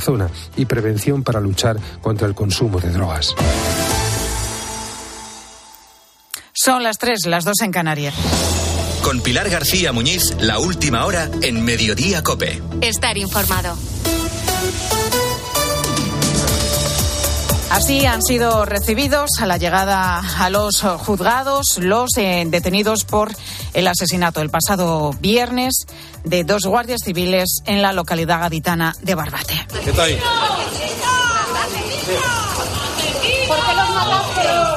zona y prevención para luchar contra el consumo de drogas. Son las tres, las dos en Canarias. Con Pilar García Muñiz, la última hora en Mediodía Cope. Estar informado. Así han sido recibidos a la llegada a los juzgados los eh, detenidos por el asesinato el pasado viernes de dos guardias civiles en la localidad gaditana de Barbate. ¿Qué está ahí? ¿Por qué los mataste?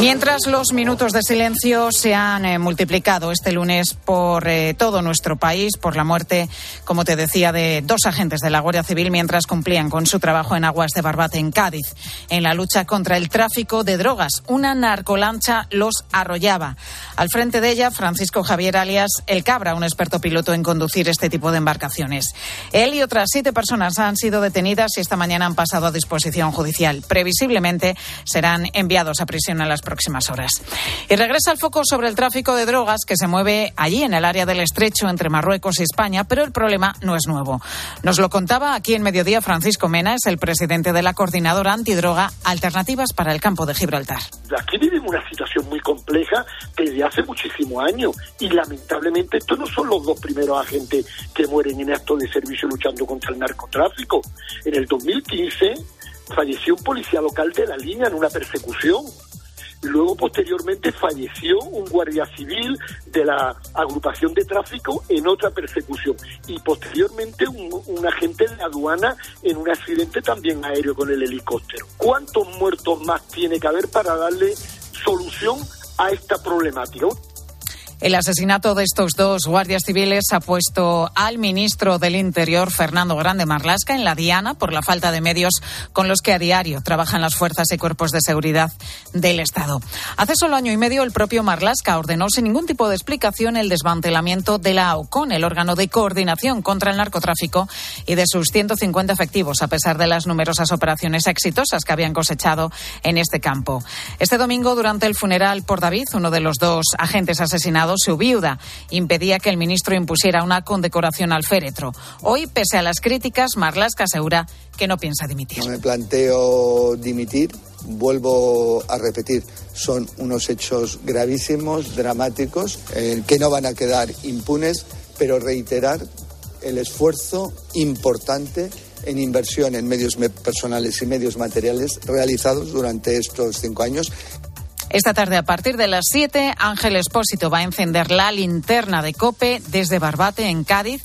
Mientras los minutos de silencio se han eh, multiplicado este lunes por eh, todo nuestro país por la muerte, como te decía, de dos agentes de la Guardia Civil mientras cumplían con su trabajo en aguas de Barbate, en Cádiz, en la lucha contra el tráfico de drogas. Una narcolancha los arrollaba. Al frente de ella, Francisco Javier alias El Cabra, un experto piloto en conducir este tipo de embarcaciones. Él y otras siete personas han sido detenidas y esta mañana han pasado a disposición judicial. Previsiblemente serán enviados a prisión en las próximas horas. Y regresa el foco sobre el tráfico de drogas que se mueve allí en el área del estrecho entre Marruecos y España, pero el problema no es nuevo. Nos lo contaba aquí en Mediodía Francisco Mena, es el presidente de la coordinadora antidroga Alternativas para el Campo de Gibraltar. Aquí vivimos una situación muy compleja desde hace muchísimos años y lamentablemente estos no son los dos primeros agentes que mueren en acto de servicio luchando contra el narcotráfico. En el 2015 falleció un policía local de la línea en una persecución. Luego, posteriormente, falleció un guardia civil de la agrupación de tráfico en otra persecución. Y posteriormente, un, agente de la aduana en un accidente también aéreo con el helicóptero. ¿Cuántos muertos más tiene que haber para darle solución a esta problemática? El asesinato de estos dos guardias civiles ha puesto al ministro del Interior, Fernando Grande Marlasca, en la diana por la falta de medios con los que a diario trabajan las fuerzas y cuerpos de seguridad del Estado. Hace solo año y medio, el propio Marlasca ordenó sin ningún tipo de explicación el desmantelamiento de la AUCON, el órgano de coordinación contra el narcotráfico, y de sus 150 efectivos, a pesar de las numerosas operaciones exitosas que habían cosechado en este campo. Este domingo, durante el funeral por David, uno de los dos agentes asesinados, su viuda impedía que el ministro impusiera una condecoración al féretro. Hoy, pese a las críticas, Marlaska asegura que no piensa dimitir. No me planteo dimitir. Vuelvo a repetir, son unos hechos gravísimos, dramáticos, que no van a quedar impunes, pero reiterar el esfuerzo importante en inversión en medios personales y medios materiales realizados durante estos cinco años. Esta tarde, a partir de las 7, Ángel Espósito va a encender la linterna de Cope desde Barbate, en Cádiz,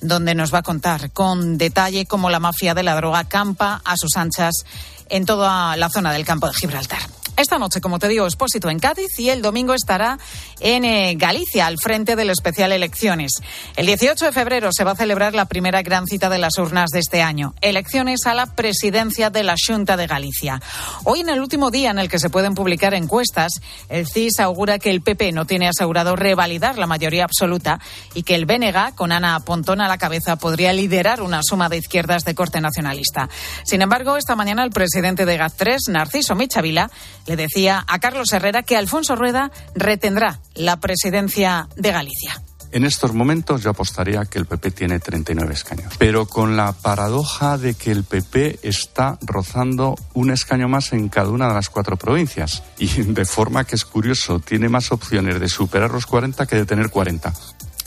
donde nos va a contar con detalle cómo la mafia de la droga campa a sus anchas en toda la zona del campo de Gibraltar. Esta noche, como te digo, expósito en Cádiz y el domingo estará en eh, Galicia, al frente del especial Elecciones. El 18 de febrero se va a celebrar la primera gran cita de las urnas de este año. Elecciones a la presidencia de la Junta de Galicia. Hoy, en el último día en el que se pueden publicar encuestas, el CIS augura que el PP no tiene asegurado revalidar la mayoría absoluta y que el BNG, con Ana Pontón a la cabeza, podría liderar una suma de izquierdas de corte nacionalista. Sin embargo, esta mañana el presidente de GAT3, Narciso Michavila, le decía a Carlos Herrera que Alfonso Rueda retendrá la presidencia de Galicia. En estos momentos yo apostaría que el PP tiene 39 escaños, pero con la paradoja de que el PP está rozando un escaño más en cada una de las cuatro provincias y de forma que es curioso, tiene más opciones de superar los 40 que de tener 40.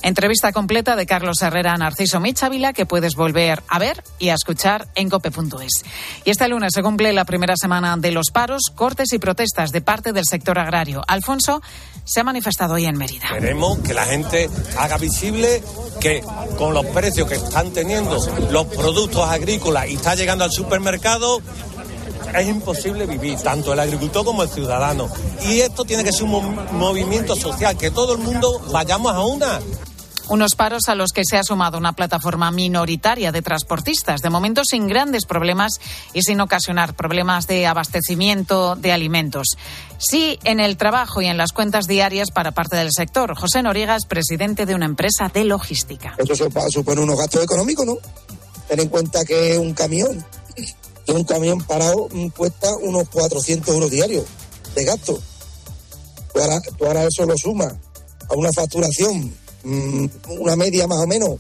Entrevista completa de Carlos Herrera a Narciso Michavila que puedes volver a ver y a escuchar en cope.es. Y este lunes se cumple la primera semana de los paros, cortes y protestas de parte del sector agrario. Alfonso se ha manifestado hoy en Mérida. Queremos que la gente haga visible que con los precios que están teniendo los productos agrícolas y está llegando al supermercado, es imposible vivir, tanto el agricultor como el ciudadano. Y esto tiene que ser un movimiento social, que todo el mundo vayamos a una. Unos paros a los que se ha sumado una plataforma minoritaria de transportistas, de momento sin grandes problemas y sin ocasionar problemas de abastecimiento de alimentos. Sí en el trabajo y en las cuentas diarias para parte del sector. José Noriega es presidente de una empresa de logística. Esto supone unos gastos económicos, ¿no? Ten en cuenta que un camión, que un camión parado cuesta unos 400 euros diarios de gasto. Ahora, tú ahora eso lo sumas a una facturación una media más o menos